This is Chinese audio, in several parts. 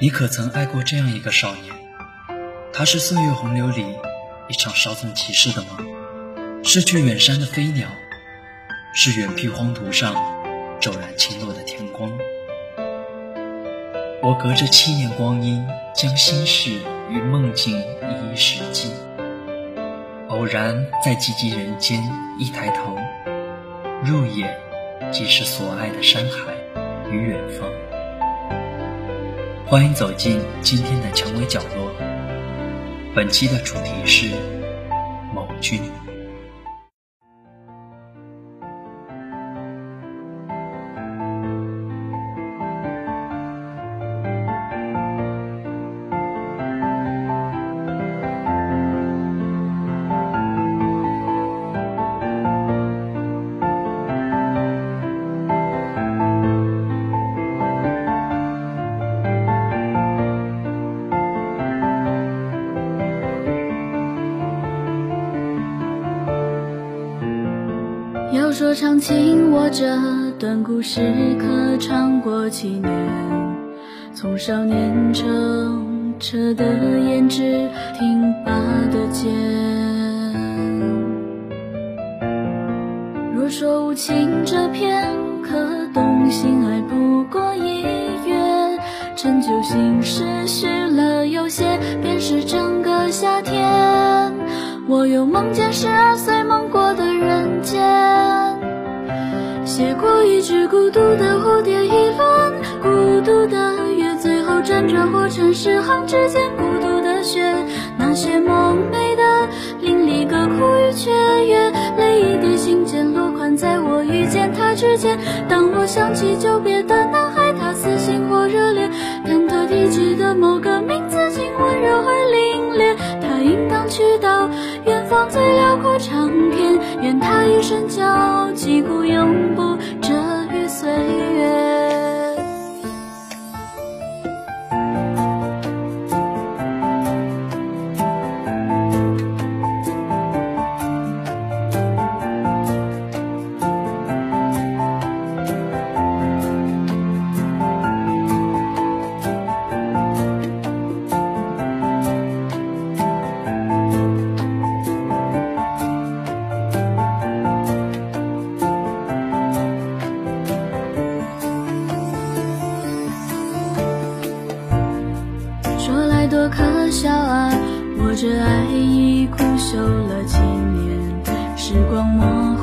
你可曾爱过这样一个少年？他是岁月洪流里一场稍纵即逝的梦，是去远山的飞鸟，是远僻荒途上骤然倾落的天光。我隔着七年光阴，将心事与梦境一一实际。偶然在寂寂人间，一抬头，入眼即是所爱的山海与远方。欢迎走进今天的蔷薇角落。本期的主题是某君。长情，我这段故事可长过七年。从少年成彻的胭脂，挺拔的肩。若说无情，这片刻动心爱不过一月。陈旧心事续了有些，便是整个夏天。我又梦见十二岁梦过的人间，写过一只孤独的蝴蝶一轮，孤独的月，最后辗转过尘世行之间，孤独的雪，那些梦寐的淋漓歌哭与雀跃，泪一滴信笺落款在我遇见他之间。当我想起久别的男孩，他死心或热烈，忐忑提及的某个名字，竟温柔而凛冽。他应当去到。远方最辽阔长天，愿他一生交击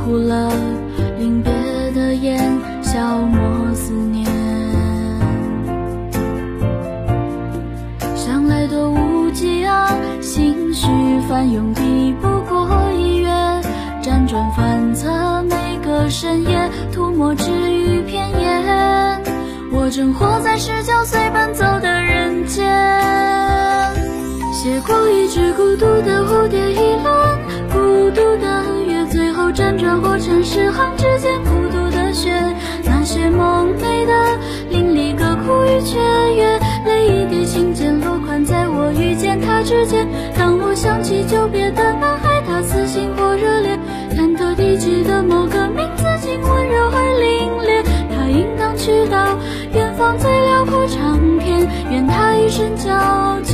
哭了临别的眼，消磨思念。想来多无稽啊！心绪翻涌，抵不过一月，辗转反侧每个深夜，涂抹只余片言。我正活在十九岁奔走的人间。写过一只孤独的蝴蝶一轮，孤独的月，最后辗转过尘世行之间，孤独的雪，那些梦寐的淋漓歌哭与雀跃，泪一滴信笺落款在我遇见他之间。当我想起久别的男孩，他死心或热烈，忐忑提及的某个名字，竟温柔而凛冽。他应当去到远方最辽阔长天，愿他一生交击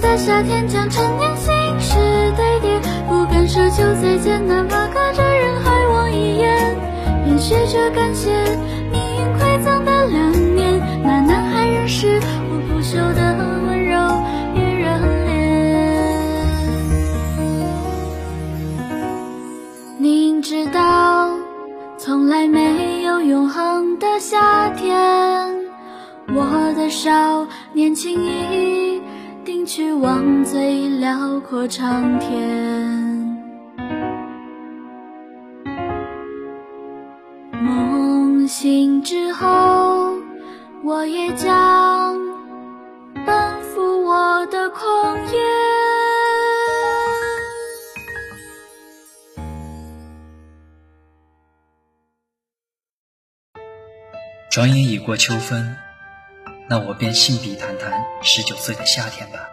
的夏天，将陈年心事堆叠，不敢奢求再见，哪怕隔着人海望一眼，便学着感谢命运馈赠的两年，那男孩仍是我不朽的温柔与热烈。明知道从来没有永恒的夏天。我的少年情意，去往最辽阔长天。梦醒之后，我也将奔赴我的旷野。转眼已过秋分。那我便信笔谈谈十九岁的夏天吧。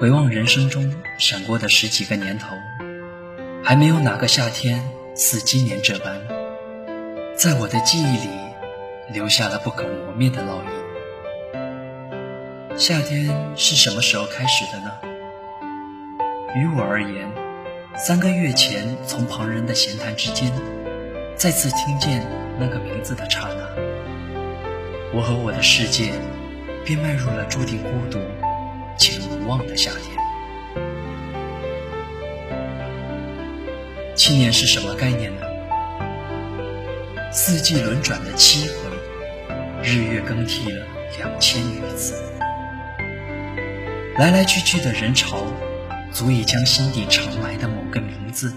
回望人生中闪过的十几个年头，还没有哪个夏天似今年这般在我的记忆里留下了不可磨灭的烙印。夏天是什么时候开始的呢？于我而言，三个月前从旁人的闲谈之间，再次听见那个名字的刹那，我和我的世界便迈入了注定孤独且无望的夏天。七年是什么概念呢？四季轮转的七回，日月更替了两千余次，来来去去的人潮，足以将心底藏埋的某个名字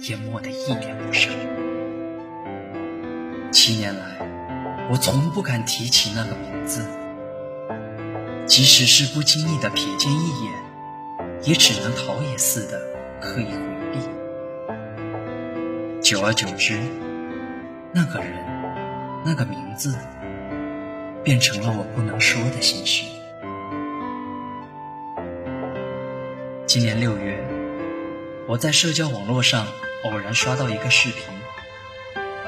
淹没得一点不剩。七年来，我从不敢提起那个名字，即使是不经意的瞥见一眼，也只能逃也似的刻意回避。久而久之。那个人，那个名字，变成了我不能说的心事。今年六月，我在社交网络上偶然刷到一个视频，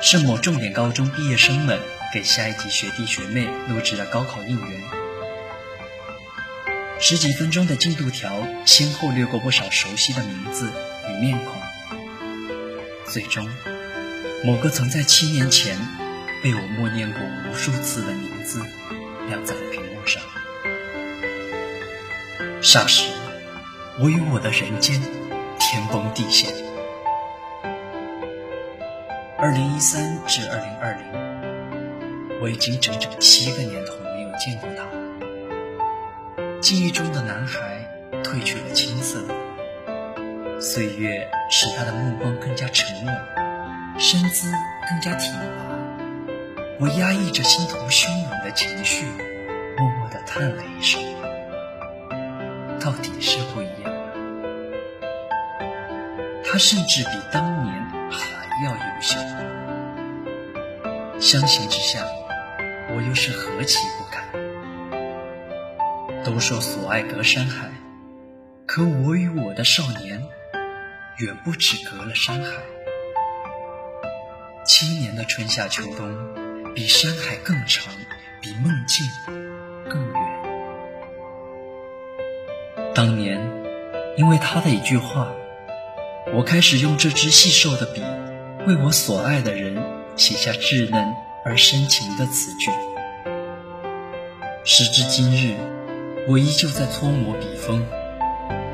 是某重点高中毕业生们给下一级学弟学妹录制的高考应援。十几分钟的进度条，先后掠过不少熟悉的名字与面孔，最终。某个曾在七年前被我默念过无数次的名字，亮在了屏幕上。霎时，我与我的人间天崩地陷。二零一三至二零二零，我已经整整七个年头没有见过他了。记忆中的男孩褪去了青涩，岁月使他的目光更加沉稳。身姿更加挺拔，我压抑着心头汹涌的情绪，默默地叹了一声：“到底是不一样。”他甚至比当年还要优秀。相形之下，我又是何其不堪。都说所爱隔山海，可我与我的少年，远不止隔了山海。七年的春夏秋冬，比山海更长，比梦境更远。当年，因为他的一句话，我开始用这支细瘦的笔，为我所爱的人写下稚嫩而深情的词句。时至今日，我依旧在搓磨笔锋，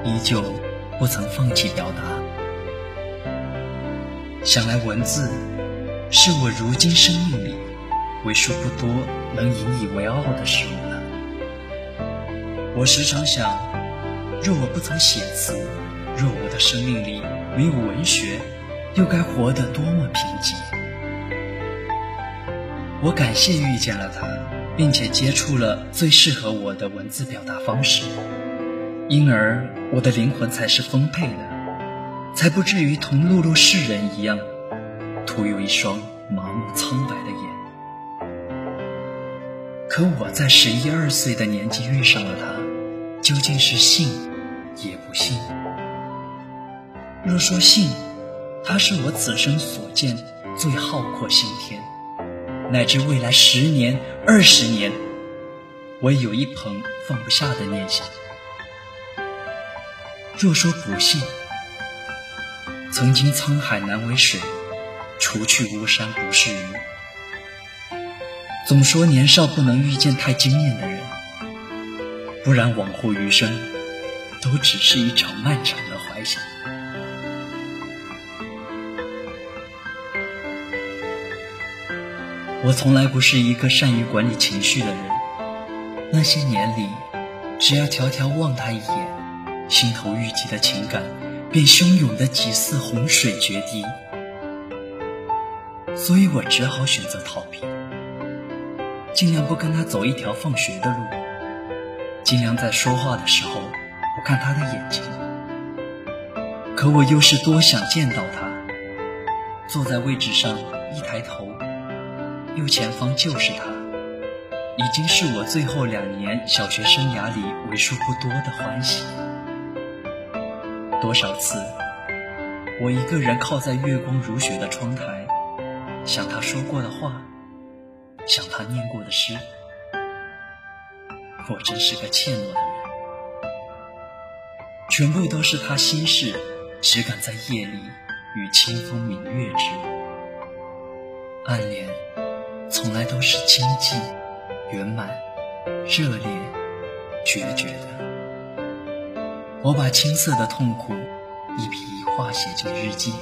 依旧不曾放弃表达。想来文字。是我如今生命里为数不多能引以为傲的事物了。我时常想，若我不曾写词，若我的生命里没有文学，又该活得多么贫瘠？我感谢遇见了他，并且接触了最适合我的文字表达方式，因而我的灵魂才是丰沛的，才不至于同碌碌世人一样。徒有一双麻木苍白的眼，可我在十一二岁的年纪遇上了他，究竟是幸也不幸。若说幸，他是我此生所见最浩阔星天，乃至未来十年、二十年，我有一捧放不下的念想。若说不幸，曾经沧海难为水。除去巫山不是云。总说年少不能遇见太惊艳的人，不然往后余生都只是一场漫长的我从来不是一个善于管理情绪的人，那些年里，只要迢迢望他一眼，心头郁积的情感便汹涌的几似洪水决堤。所以我只好选择逃避，尽量不跟他走一条放学的路，尽量在说话的时候不看他的眼睛。可我又是多想见到他，坐在位置上一抬头，右前方就是他，已经是我最后两年小学生涯里为数不多的欢喜。多少次，我一个人靠在月光如雪的窗台。想他说过的话，想他念过的诗。我真是个怯懦的人，全部都是他心事，只敢在夜里与清风明月之。暗恋从来都是清寂圆满、热烈、决绝的。我把青涩的痛苦一笔一画写进日记，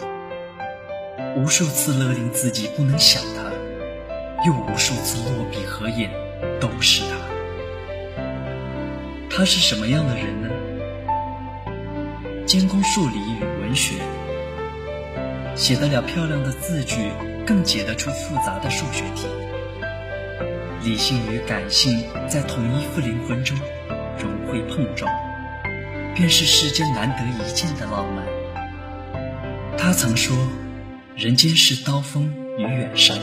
无数次勒令自己不能想他，又无数次落笔合眼都是他。他是什么样的人呢？兼工数理与文学，写得了漂亮的字句，更解得出复杂的数学题。理性与感性在同一副灵魂中融会碰撞，便是世间难得一见的浪漫。他曾说：“人间是刀锋与远山，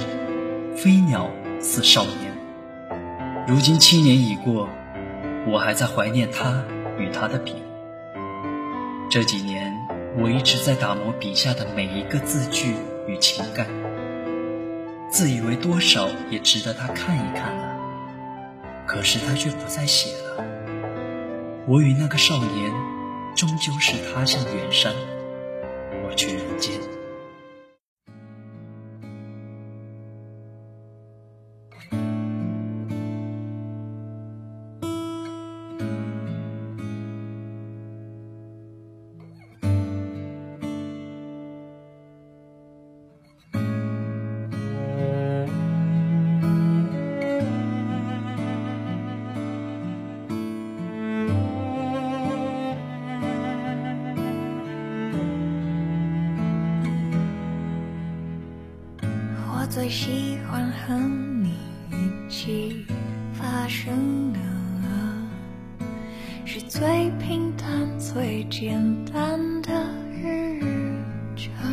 飞鸟似少年。”如今七年已过。我还在怀念他与他的笔。这几年，我一直在打磨笔下的每一个字句与情感，自以为多少也值得他看一看了。可是他却不再写了。我与那个少年，终究是他向远山，我去人间。最喜欢和你一起发生的，是最平淡、最简单的日常。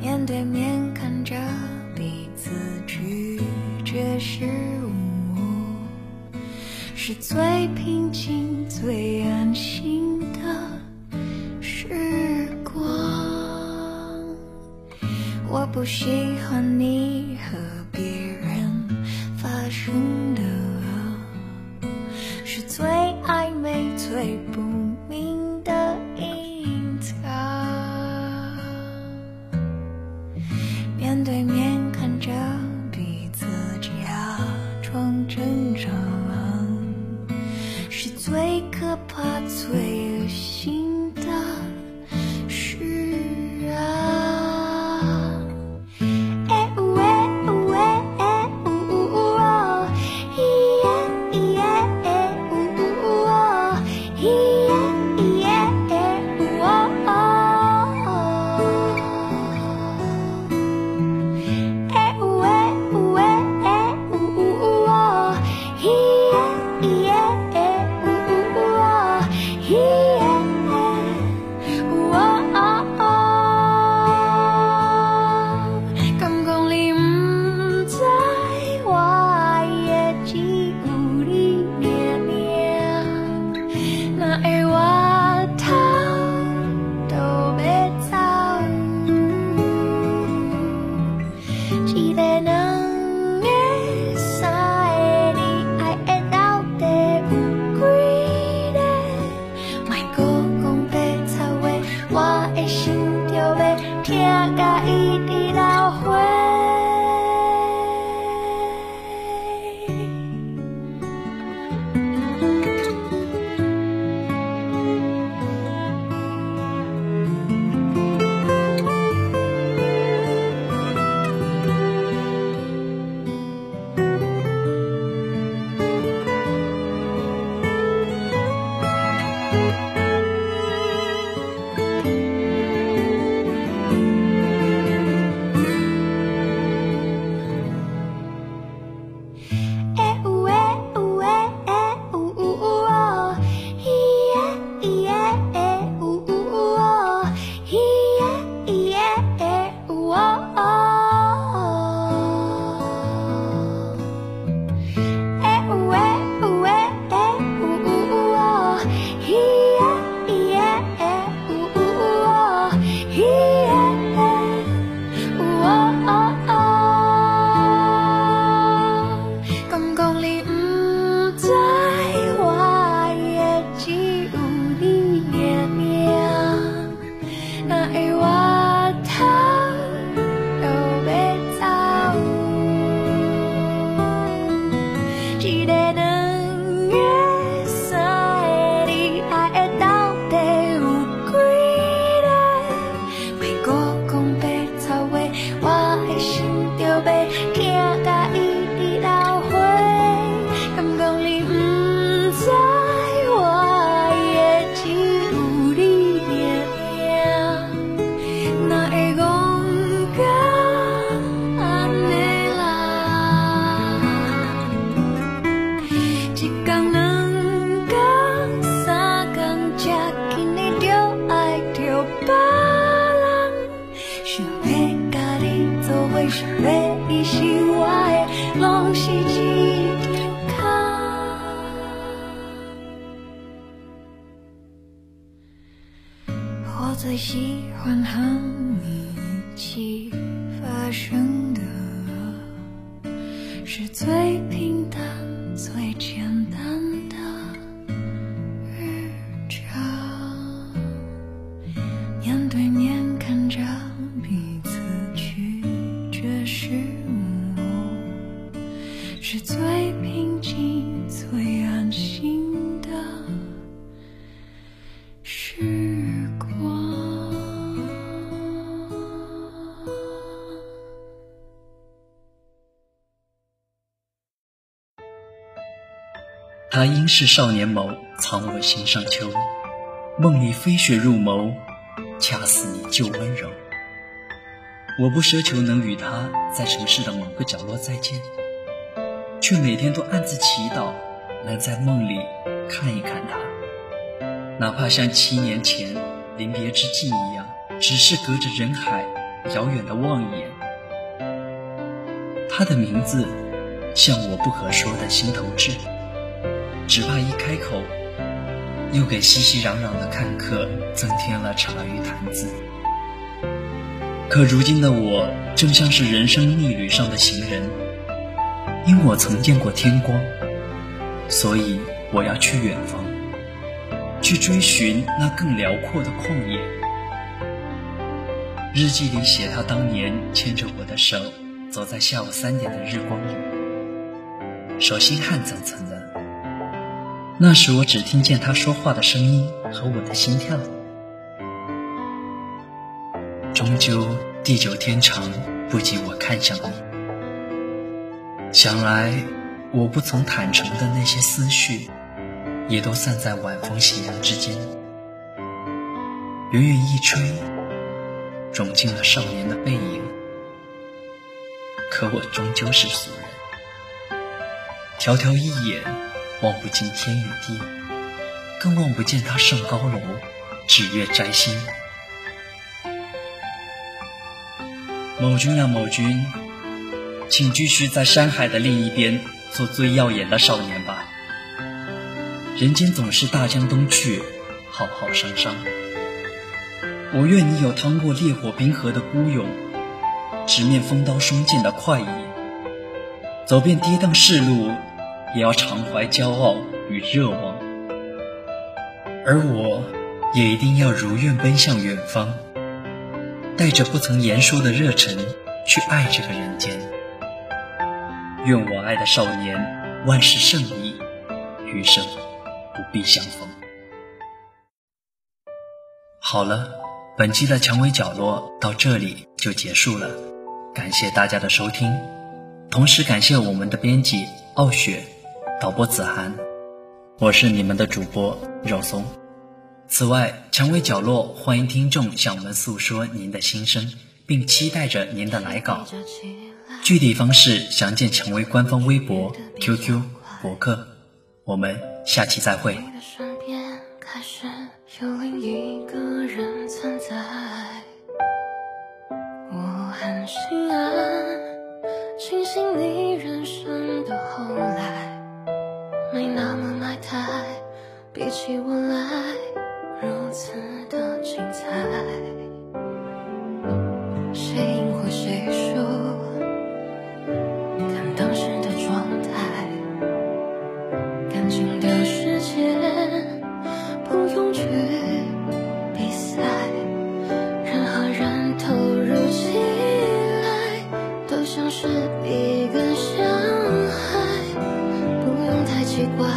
面对面看着彼此拒绝失误，是最平静、最安心不喜欢你。是要伊是我的，拢是一张卡。我最喜欢和你一起发生他应是少年眸，藏我心上秋。梦里飞雪入眸，恰似你旧温柔。我不奢求能与他在城市的某个角落再见，却每天都暗自祈祷，能在梦里看一看他，哪怕像七年前临别之际一样，只是隔着人海遥远的望一眼。他的名字，像我不可说的心头痣。只怕一开口，又给熙熙攘攘的看客增添了茶余谈资。可如今的我，正像是人生逆旅上的行人，因我曾见过天光，所以我要去远方，去追寻那更辽阔的旷野。日记里写他当年牵着我的手，走在下午三点的日光里，手心汗涔涔的。那时我只听见他说话的声音和我的心跳。终究地久天长，不及我看向你。想来我不曾坦诚的那些思绪，也都散在晚风斜阳之间。远远一吹，融进了少年的背影。可我终究是俗人，迢迢一眼。望不尽天与地，更望不见他上高楼，指月摘星。某君啊，某君，请继续在山海的另一边做最耀眼的少年吧。人间总是大江东去，浩浩汤汤。我愿你有趟过烈火冰河的孤勇，直面风刀霜剑的快意，走遍跌宕世路。也要常怀骄傲与热望，而我也一定要如愿奔向远方，带着不曾言说的热忱去爱这个人间。愿我爱的少年万事胜意，余生不必相逢。好了，本期的蔷薇角落到这里就结束了，感谢大家的收听，同时感谢我们的编辑傲雪。导播子涵，我是你们的主播肉松。此外，蔷薇角落欢迎听众向我们诉说您的心声，并期待着您的来稿。具体方式详见蔷薇官方微博、QQ、博客。我们下期再会。我很心安，庆幸你人生的后来。那么埋汰，比起我来如此的精彩。谁赢或谁输，看当时的状态。感情的世界不用去比赛，任何人投入起来都像是一个相。奇怪，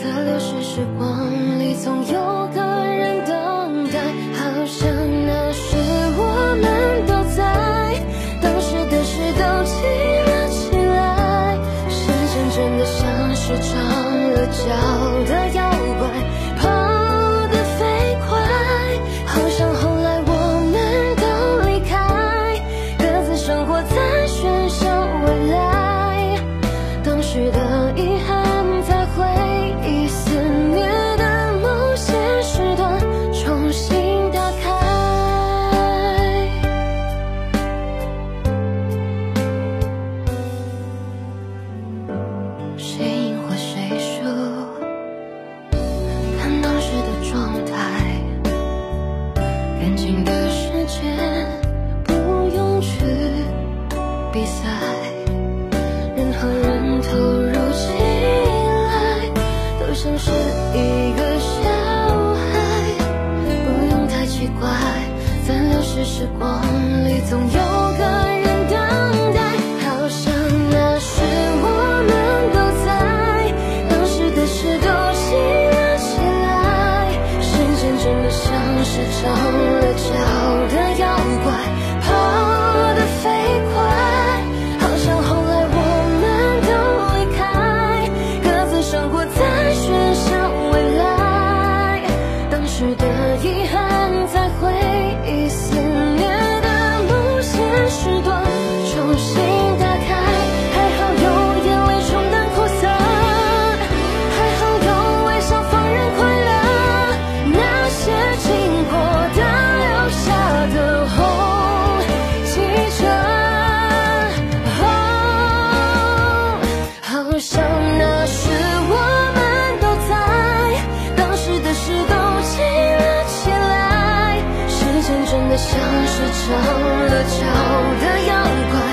在流逝时光里，总有。个像是长了角的阳光，